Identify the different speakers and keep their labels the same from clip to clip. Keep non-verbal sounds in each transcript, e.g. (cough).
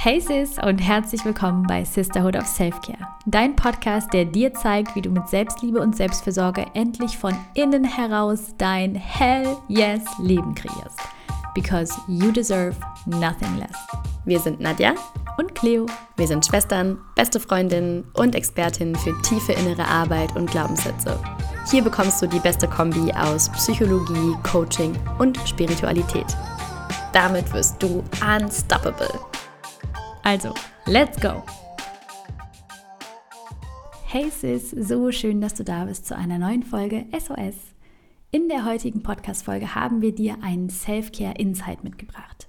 Speaker 1: Hey Sis und herzlich willkommen bei Sisterhood of Selfcare, dein Podcast, der dir zeigt, wie du mit Selbstliebe und Selbstfürsorge endlich von innen heraus dein Hell Yes Leben kreierst. Because you deserve nothing less.
Speaker 2: Wir sind Nadja
Speaker 1: und Cleo.
Speaker 2: Wir sind Schwestern, beste Freundinnen und Expertinnen für tiefe innere Arbeit und Glaubenssätze. Hier bekommst du die beste Kombi aus Psychologie, Coaching und Spiritualität. Damit wirst du unstoppable.
Speaker 1: Also, let's go! Hey Sis, so schön, dass du da bist zu einer neuen Folge SOS. In der heutigen Podcast-Folge haben wir dir einen Self-Care-Insight mitgebracht.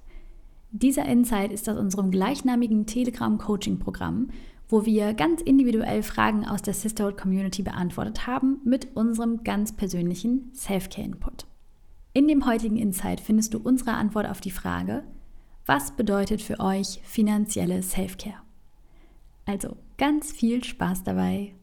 Speaker 1: Dieser Insight ist aus unserem gleichnamigen Telegram-Coaching-Programm, wo wir ganz individuell Fragen aus der Sisterhood-Community beantwortet haben mit unserem ganz persönlichen Self-Care-Input. In dem heutigen Insight findest du unsere Antwort auf die Frage, was bedeutet für euch finanzielle Selfcare? Also ganz viel Spaß dabei.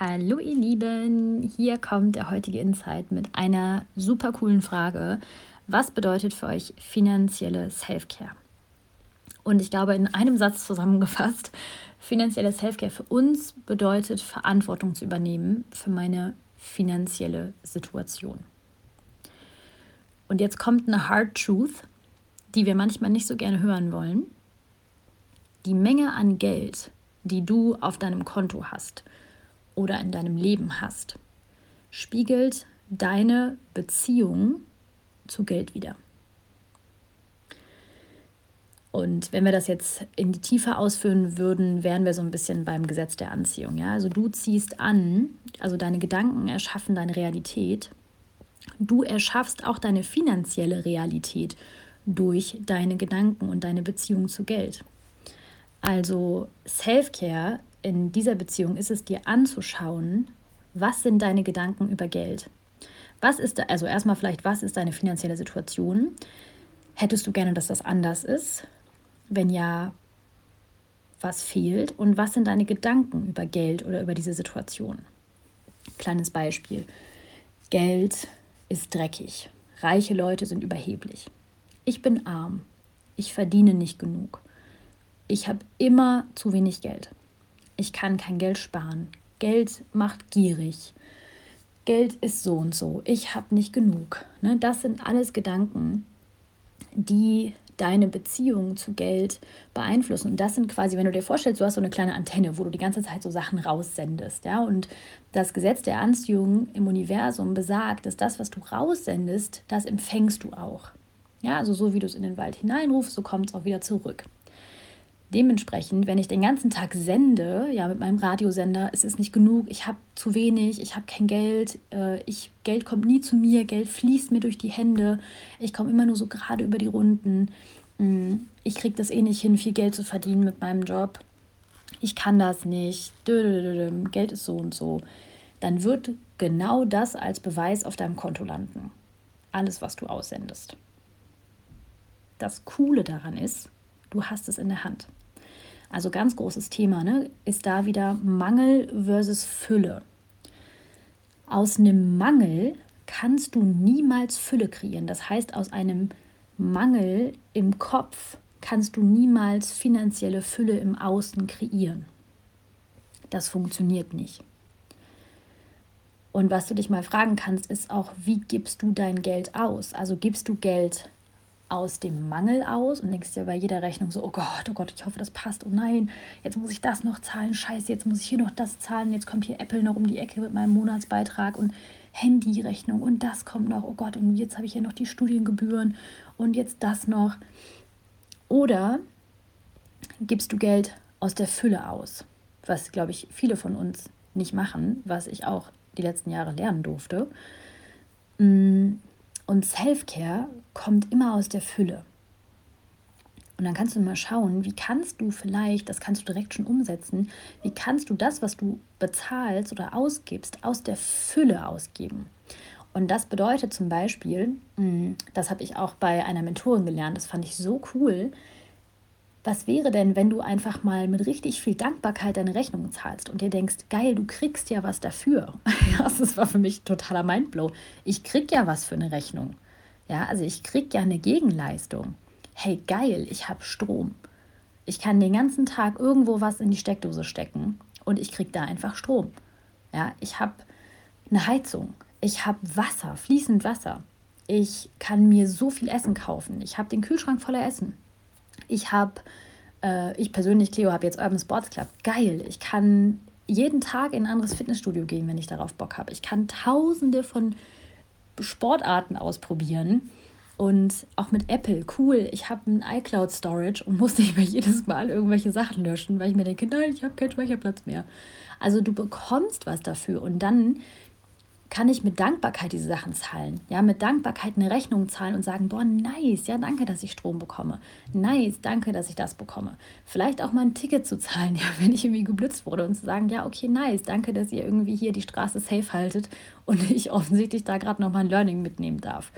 Speaker 1: Hallo ihr Lieben, hier kommt der heutige Insight mit einer super coolen Frage. Was bedeutet für euch finanzielle Selfcare? Und ich glaube, in einem Satz zusammengefasst, finanzielle Selfcare für uns bedeutet Verantwortung zu übernehmen für meine finanzielle Situation. Und jetzt kommt eine Hard Truth, die wir manchmal nicht so gerne hören wollen. Die Menge an Geld, die du auf deinem Konto hast oder in deinem Leben hast, spiegelt deine Beziehung zu Geld wider. Und wenn wir das jetzt in die Tiefe ausführen würden, wären wir so ein bisschen beim Gesetz der Anziehung. Ja? Also du ziehst an, also deine Gedanken erschaffen deine Realität Du erschaffst auch deine finanzielle Realität durch deine Gedanken und deine Beziehung zu Geld. Also Self-Care in dieser Beziehung ist es dir anzuschauen, was sind deine Gedanken über Geld? Was ist, da, also erstmal vielleicht, was ist deine finanzielle Situation? Hättest du gerne, dass das anders ist? Wenn ja, was fehlt? Und was sind deine Gedanken über Geld oder über diese Situation? Kleines Beispiel. Geld ist dreckig. Reiche Leute sind überheblich. Ich bin arm. Ich verdiene nicht genug. Ich habe immer zu wenig Geld. Ich kann kein Geld sparen. Geld macht gierig. Geld ist so und so. Ich habe nicht genug. Ne? Das sind alles Gedanken, die deine Beziehung zu Geld beeinflussen. Und das sind quasi, wenn du dir vorstellst, du hast so eine kleine Antenne, wo du die ganze Zeit so Sachen raussendest. Ja? Und das Gesetz der Anziehung im Universum besagt, dass das, was du raussendest, das empfängst du auch. Ja, also so wie du es in den Wald hineinrufst, so kommt es auch wieder zurück. Dementsprechend, wenn ich den ganzen Tag sende, ja, mit meinem Radiosender, es ist nicht genug, ich habe zu wenig, ich habe kein Geld, äh, ich, Geld kommt nie zu mir, Geld fließt mir durch die Hände, ich komme immer nur so gerade über die Runden, mm, ich kriege das eh nicht hin, viel Geld zu verdienen mit meinem Job, ich kann das nicht, Geld ist so und so, dann wird genau das als Beweis auf deinem Konto landen. Alles, was du aussendest. Das Coole daran ist, du hast es in der Hand. Also ganz großes Thema, ne? ist da wieder Mangel versus Fülle. Aus einem Mangel kannst du niemals Fülle kreieren. Das heißt, aus einem Mangel im Kopf kannst du niemals finanzielle Fülle im Außen kreieren. Das funktioniert nicht. Und was du dich mal fragen kannst, ist auch, wie gibst du dein Geld aus? Also gibst du Geld aus dem Mangel aus und denkst dir bei jeder Rechnung so, oh Gott, oh Gott, ich hoffe, das passt. Oh nein, jetzt muss ich das noch zahlen. Scheiße, jetzt muss ich hier noch das zahlen. Jetzt kommt hier Apple noch um die Ecke mit meinem Monatsbeitrag und Handyrechnung und das kommt noch. Oh Gott, und jetzt habe ich hier noch die Studiengebühren und jetzt das noch. Oder gibst du Geld aus der Fülle aus, was, glaube ich, viele von uns nicht machen, was ich auch die letzten Jahre lernen durfte. Mm, und Self-Care kommt immer aus der Fülle. Und dann kannst du mal schauen, wie kannst du vielleicht, das kannst du direkt schon umsetzen, wie kannst du das, was du bezahlst oder ausgibst, aus der Fülle ausgeben. Und das bedeutet zum Beispiel, mm, das habe ich auch bei einer Mentorin gelernt, das fand ich so cool. Was wäre denn, wenn du einfach mal mit richtig viel Dankbarkeit deine Rechnungen zahlst und dir denkst, geil, du kriegst ja was dafür. (laughs) das war für mich totaler Mindblow. Ich krieg ja was für eine Rechnung. Ja, also ich krieg ja eine Gegenleistung. hey geil, ich habe Strom. Ich kann den ganzen Tag irgendwo was in die Steckdose stecken und ich kriege da einfach Strom. Ja, ich habe eine Heizung, ich habe Wasser, fließend Wasser. Ich kann mir so viel Essen kaufen. Ich habe den Kühlschrank voller Essen. Ich habe, äh, ich persönlich, Cleo, habe jetzt Urban Sports Club. Geil. Ich kann jeden Tag in ein anderes Fitnessstudio gehen, wenn ich darauf Bock habe. Ich kann tausende von Sportarten ausprobieren. Und auch mit Apple, cool, ich habe ein iCloud Storage und muss nicht mehr jedes Mal irgendwelche Sachen löschen, weil ich mir denke, nein, ich habe keinen Speicherplatz mehr. Also du bekommst was dafür und dann kann ich mit Dankbarkeit diese Sachen zahlen. Ja, mit Dankbarkeit eine Rechnung zahlen und sagen, boah, nice, ja, danke, dass ich Strom bekomme. Nice, danke, dass ich das bekomme. Vielleicht auch mal ein Ticket zu zahlen, (laughs) ja, wenn ich irgendwie geblitzt wurde und zu sagen, ja, okay, nice, danke, dass ihr irgendwie hier die Straße safe haltet und (laughs) ich offensichtlich da gerade nochmal ein Learning mitnehmen darf.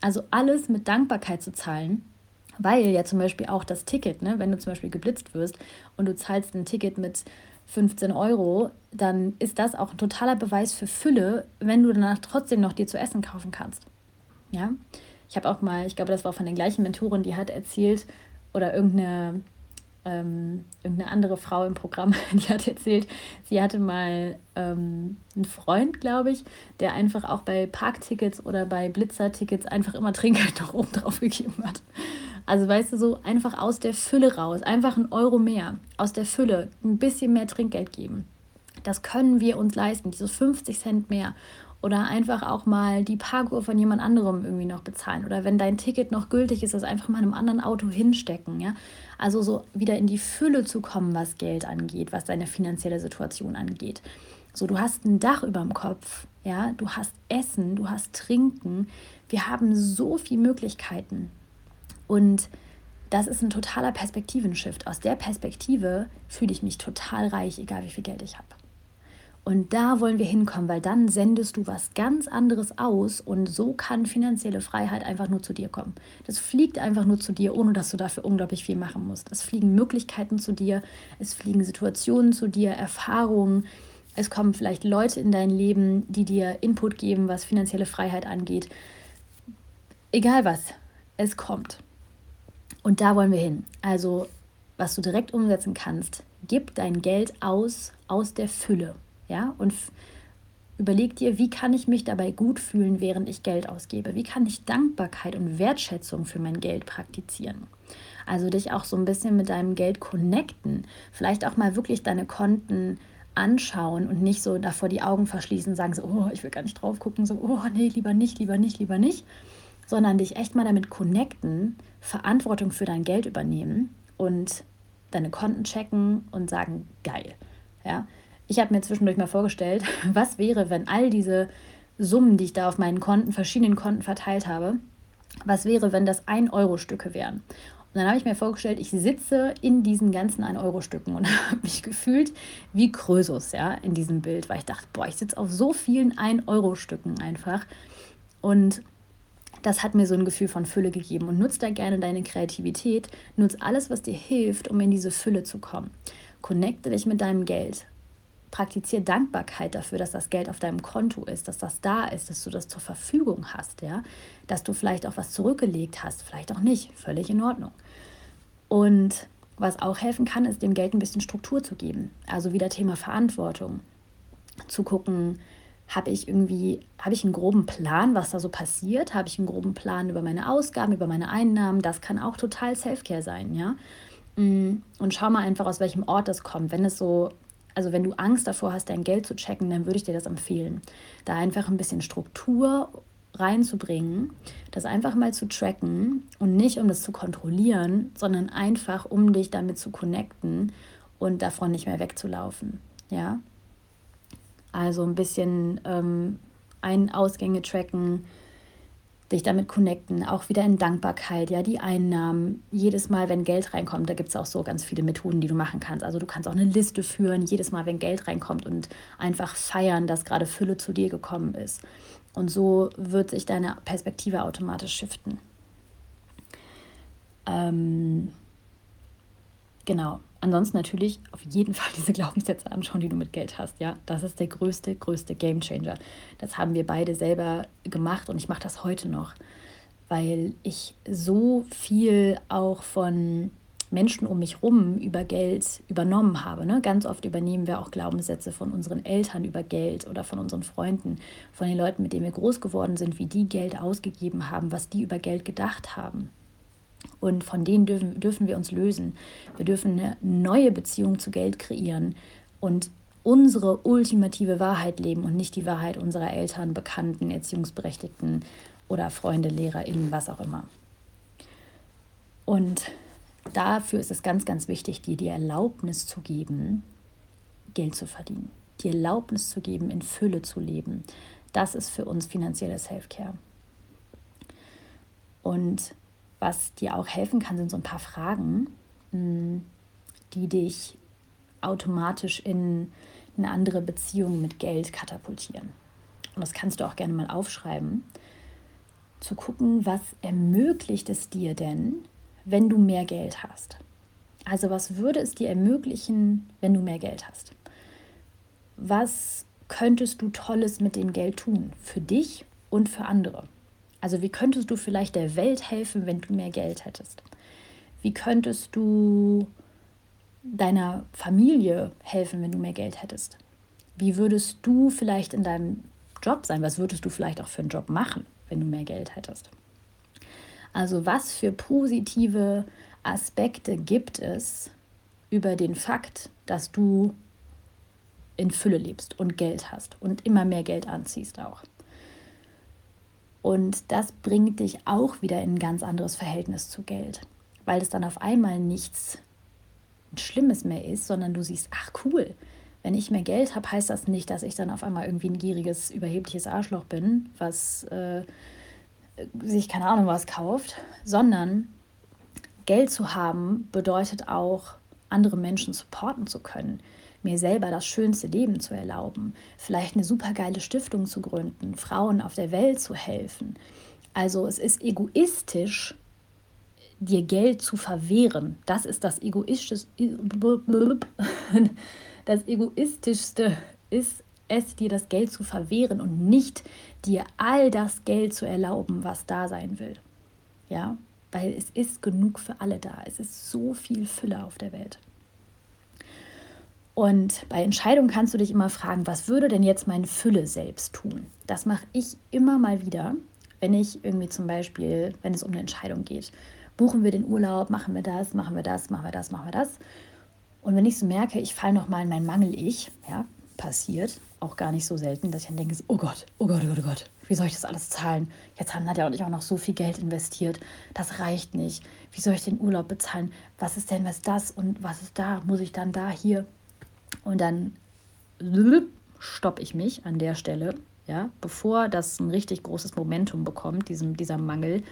Speaker 1: Also alles mit Dankbarkeit zu zahlen, weil ja zum Beispiel auch das Ticket, ne, wenn du zum Beispiel geblitzt wirst und du zahlst ein Ticket mit 15 Euro, dann ist das auch ein totaler Beweis für Fülle, wenn du danach trotzdem noch dir zu essen kaufen kannst. Ja, ich habe auch mal, ich glaube, das war von der gleichen Mentorin, die hat erzählt, oder irgendeine, ähm, irgendeine andere Frau im Programm, (laughs) die hat erzählt, sie hatte mal ähm, einen Freund, glaube ich, der einfach auch bei Parktickets oder bei Blitzertickets einfach immer Trinkgeld (laughs) noch oben drauf gegeben hat. Also weißt du, so einfach aus der Fülle raus, einfach ein Euro mehr, aus der Fülle ein bisschen mehr Trinkgeld geben. Das können wir uns leisten, diese 50 Cent mehr. Oder einfach auch mal die Parkuhr von jemand anderem irgendwie noch bezahlen. Oder wenn dein Ticket noch gültig ist, das einfach mal in einem anderen Auto hinstecken. Ja? Also so wieder in die Fülle zu kommen, was Geld angeht, was deine finanzielle Situation angeht. So, du hast ein Dach über dem Kopf, ja, du hast Essen, du hast Trinken. Wir haben so viele Möglichkeiten. Und das ist ein totaler Perspektivenshift. Aus der Perspektive fühle ich mich total reich, egal wie viel Geld ich habe. Und da wollen wir hinkommen, weil dann sendest du was ganz anderes aus und so kann finanzielle Freiheit einfach nur zu dir kommen. Das fliegt einfach nur zu dir, ohne dass du dafür unglaublich viel machen musst. Es fliegen Möglichkeiten zu dir, es fliegen Situationen zu dir, Erfahrungen. Es kommen vielleicht Leute in dein Leben, die dir Input geben, was finanzielle Freiheit angeht. Egal was, es kommt. Und da wollen wir hin. Also, was du direkt umsetzen kannst, gib dein Geld aus aus der Fülle, ja? Und überleg dir, wie kann ich mich dabei gut fühlen, während ich Geld ausgebe? Wie kann ich Dankbarkeit und Wertschätzung für mein Geld praktizieren? Also dich auch so ein bisschen mit deinem Geld connecten, vielleicht auch mal wirklich deine Konten anschauen und nicht so davor die Augen verschließen und sagen so, oh, ich will gar nicht drauf gucken, so, oh, nee, lieber nicht, lieber nicht, lieber nicht, sondern dich echt mal damit connecten, Verantwortung für dein Geld übernehmen und deine Konten checken und sagen, geil. Ja? Ich habe mir zwischendurch mal vorgestellt, (laughs) was wäre, wenn all diese Summen, die ich da auf meinen Konten, verschiedenen Konten verteilt habe, was wäre, wenn das 1-Euro-Stücke wären? Und dann habe ich mir vorgestellt, ich sitze in diesen ganzen 1-Euro-Stücken und (laughs) habe mich gefühlt wie Krösus, ja, in diesem Bild, weil ich dachte, boah, ich sitze auf so vielen 1-Euro-Stücken einfach. Und das hat mir so ein Gefühl von Fülle gegeben. Und nutz da gerne deine Kreativität, nutz alles, was dir hilft, um in diese Fülle zu kommen. Connecte dich mit deinem Geld. Praktiziere Dankbarkeit dafür, dass das Geld auf deinem Konto ist, dass das da ist, dass du das zur Verfügung hast, ja, dass du vielleicht auch was zurückgelegt hast, vielleicht auch nicht, völlig in Ordnung. Und was auch helfen kann, ist dem Geld ein bisschen Struktur zu geben. Also wieder Thema Verantwortung. Zu gucken, habe ich irgendwie, habe ich einen groben Plan, was da so passiert? Habe ich einen groben Plan über meine Ausgaben, über meine Einnahmen? Das kann auch total Selfcare sein, ja. Mm, und schau mal einfach, aus welchem Ort das kommt. Wenn es so, also wenn du Angst davor hast, dein Geld zu checken, dann würde ich dir das empfehlen. Da einfach ein bisschen Struktur reinzubringen, das einfach mal zu tracken und nicht um das zu kontrollieren, sondern einfach um dich damit zu connecten und davon nicht mehr wegzulaufen. Ja, also ein bisschen ähm, Ein- Ausgänge tracken, dich damit connecten, auch wieder in Dankbarkeit, ja, die Einnahmen. Jedes Mal, wenn Geld reinkommt, da gibt es auch so ganz viele Methoden, die du machen kannst. Also du kannst auch eine Liste führen, jedes Mal, wenn Geld reinkommt und einfach feiern, dass gerade Fülle zu dir gekommen ist. Und so wird sich deine Perspektive automatisch shiften. Ähm, genau. Ansonsten natürlich auf jeden Fall diese Glaubenssätze anschauen, die du mit Geld hast. Ja, das ist der größte, größte Gamechanger. Das haben wir beide selber gemacht und ich mache das heute noch. weil ich so viel auch von Menschen um mich herum über Geld übernommen habe. Ne? Ganz oft übernehmen wir auch Glaubenssätze von unseren Eltern über Geld oder von unseren Freunden, von den Leuten, mit denen wir groß geworden sind, wie die Geld ausgegeben haben, was die über Geld gedacht haben. Und von denen dürfen, dürfen wir uns lösen. Wir dürfen eine neue Beziehung zu Geld kreieren und unsere ultimative Wahrheit leben und nicht die Wahrheit unserer Eltern, Bekannten, Erziehungsberechtigten oder Freunde, LehrerInnen, was auch immer. Und dafür ist es ganz, ganz wichtig, dir die Erlaubnis zu geben, Geld zu verdienen. Die Erlaubnis zu geben, in Fülle zu leben. Das ist für uns finanzielle Self-Care. Und was dir auch helfen kann, sind so ein paar Fragen, hm, die dich automatisch in eine andere Beziehung mit Geld katapultieren. Und das kannst du auch gerne mal aufschreiben. Zu gucken, was ermöglicht es dir denn, wenn du mehr Geld hast? Also was würde es dir ermöglichen, wenn du mehr Geld hast? Was könntest du Tolles mit dem Geld tun? Für dich und für andere. Also wie könntest du vielleicht der Welt helfen, wenn du mehr Geld hättest? Wie könntest du deiner Familie helfen, wenn du mehr Geld hättest? Wie würdest du vielleicht in deinem Job sein? Was würdest du vielleicht auch für einen Job machen, wenn du mehr Geld hättest? Also was für positive Aspekte gibt es über den Fakt, dass du in Fülle lebst und Geld hast und immer mehr Geld anziehst auch. Und das bringt dich auch wieder in ein ganz anderes Verhältnis zu Geld, weil es dann auf einmal nichts Schlimmes mehr ist, sondern du siehst, ach cool, wenn ich mehr Geld habe, heißt das nicht, dass ich dann auf einmal irgendwie ein gieriges, überhebliches Arschloch bin, was äh, sich keine Ahnung was kauft, sondern Geld zu haben bedeutet auch, andere Menschen supporten zu können, mir selber das schönste Leben zu erlauben, vielleicht eine supergeile Stiftung zu gründen, Frauen auf der Welt zu helfen. Also es ist egoistisch, dir Geld zu verwehren. Das ist das egoistischste. (laughs) Das egoistischste ist es, dir das Geld zu verwehren und nicht dir all das Geld zu erlauben, was da sein will. Ja, weil es ist genug für alle da. Es ist so viel Fülle auf der Welt. Und bei Entscheidungen kannst du dich immer fragen, was würde denn jetzt meine Fülle selbst tun? Das mache ich immer mal wieder, wenn ich irgendwie zum Beispiel, wenn es um eine Entscheidung geht. Buchen wir den Urlaub, machen wir das, machen wir das, machen wir das, machen wir das. Und wenn ich so merke, ich falle nochmal in mein Mangel-Ich, ja, passiert, auch gar nicht so selten, dass ich dann denke, oh Gott, oh Gott, oh Gott, oh Gott, wie soll ich das alles zahlen? Jetzt haben Nadja und ich auch noch so viel Geld investiert, das reicht nicht. Wie soll ich den Urlaub bezahlen? Was ist denn, was das und was ist da? Muss ich dann da, hier? Und dann stoppe ich mich an der Stelle, ja, bevor das ein richtig großes Momentum bekommt, diesem, dieser Mangel,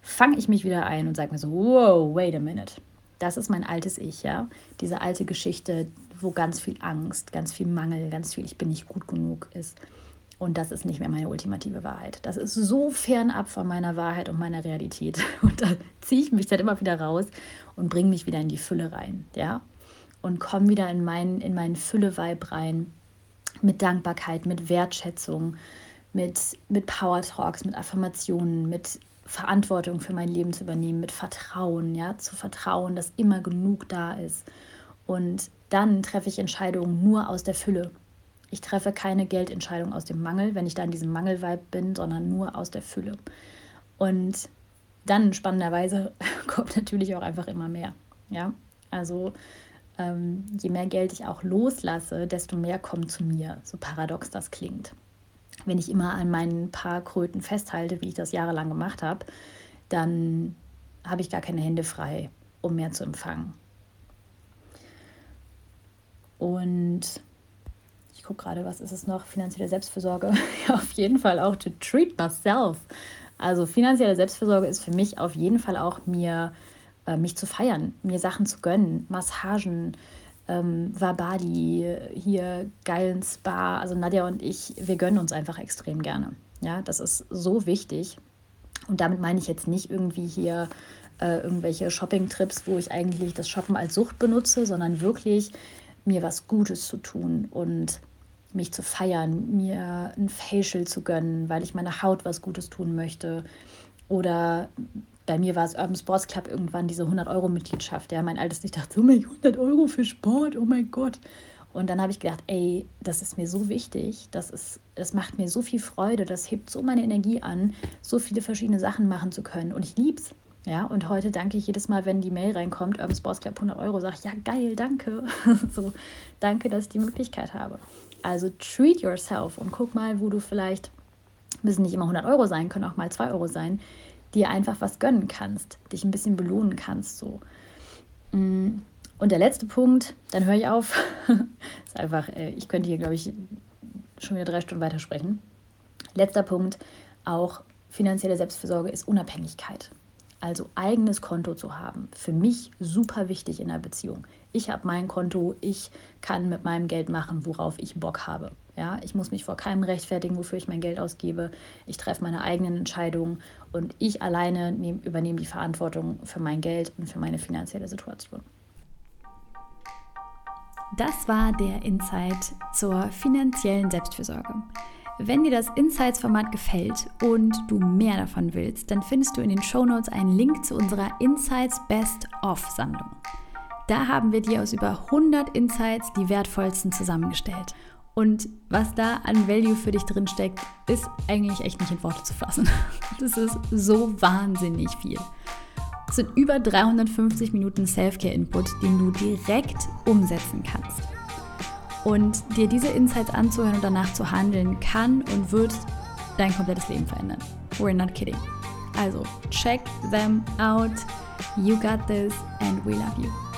Speaker 1: fange ich mich wieder ein und sage mir so, wow, wait a minute. Das ist mein altes Ich, ja. Diese alte Geschichte, wo ganz viel Angst, ganz viel Mangel, ganz viel Ich bin nicht gut genug ist. Und das ist nicht mehr meine ultimative Wahrheit. Das ist so fernab von meiner Wahrheit und meiner Realität. (laughs) Und da ziehe ich mich dann immer wieder raus und bringe mich wieder in die Fülle rein. Ja? Und komme wieder in meinen, in meinen Fülle-Vibe rein. Mit Dankbarkeit, mit Wertschätzung, mit, mit Power Talks, mit Affirmationen, mit Verantwortung für mein Leben zu übernehmen, mit Vertrauen, ja, zu vertrauen, dass immer genug da ist. Und dann treffe ich Entscheidungen nur aus der Fülle. Ich treffe keine Geldentscheidung aus dem Mangel, wenn ich da in diesem Mangelvibe bin, sondern nur aus der Fülle. Und dann spannenderweise (laughs) kommt natürlich auch einfach immer mehr. Ja, also ähm, je mehr Geld ich auch loslasse, desto mehr kommt zu mir, so paradox das klingt. Wenn ich immer an meinen paar Kröten festhalte, wie ich das jahrelang gemacht habe, dann habe ich gar keine Hände frei, um mehr zu empfangen. Und ich gucke gerade, was ist es noch? Finanzielle Selbstfürsorge. (laughs) ja, auf jeden Fall auch to treat myself. Also finanzielle Selbstfürsorge ist für mich auf jeden Fall auch mir, äh, mich zu feiern, mir Sachen zu gönnen, Massagen, ähm, Wabadi, hier geilen Spa. Also Nadja und ich, wir gönnen uns einfach extrem gerne. Ja, das ist so wichtig. Und damit meine ich jetzt nicht irgendwie hier äh, irgendwelche Shopping-Trips, wo ich eigentlich das Shoppen als Sucht benutze, sondern wirklich mir was Gutes zu tun und mich zu feiern, mir ein Facial zu gönnen, weil ich meiner Haut was Gutes tun möchte Oder bei mir war es Urban Sports Club irgendwann diese 100 Euro Mitgliedschaft. Ja, mein altes, ich dachte, so 100 Euro für Sport, oh mein Gott. Und dann habe ich gedacht, ey, das ist mir so wichtig, das, ist, das macht mir so viel Freude, das hebt so meine Energie an, so viele verschiedene Sachen machen zu können. Und ich lieb's. Ja, und heute danke ich jedes Mal, wenn die Mail reinkommt, Urban Sports Club 100 Euro, sage ich, ja, geil, danke. (laughs) so, danke, dass ich die Möglichkeit habe. Also treat yourself und guck mal, wo du vielleicht, müssen nicht immer 100 Euro sein, können auch mal 2 Euro sein, dir einfach was gönnen kannst, dich ein bisschen belohnen kannst. So. Mm. Und der letzte Punkt, dann höre ich auf, (laughs) ist einfach, äh, ich könnte hier, glaube ich, schon wieder drei Stunden weitersprechen. Letzter Punkt, auch finanzielle Selbstversorge ist Unabhängigkeit. Also eigenes Konto zu haben, für mich super wichtig in einer Beziehung. Ich habe mein Konto, ich kann mit meinem Geld machen, worauf ich Bock habe. Ja, ich muss mich vor keinem rechtfertigen, wofür ich mein Geld ausgebe. Ich treffe meine eigenen Entscheidungen und ich alleine nehm, übernehme die Verantwortung für mein Geld und für meine finanzielle Situation.
Speaker 2: Das war der Insight zur finanziellen Selbstfürsorge. Wenn dir das Insights-Format gefällt und du mehr davon willst, dann findest du in den Show Notes einen Link zu unserer Insights Best of Sammlung. Da haben wir dir aus über 100 Insights die wertvollsten zusammengestellt. Und was da an Value für dich drin steckt, ist eigentlich echt nicht in Worte zu fassen. (laughs) Das ist so wahnsinnig viel. Es sind über 350 Minuten Self-Care-Input, den du direkt umsetzen kannst. Und dir diese Insights anzuhören und danach zu handeln, kann und wird dein komplettes Leben verändern. We're not kidding. Also, check them out. You got this and we love you.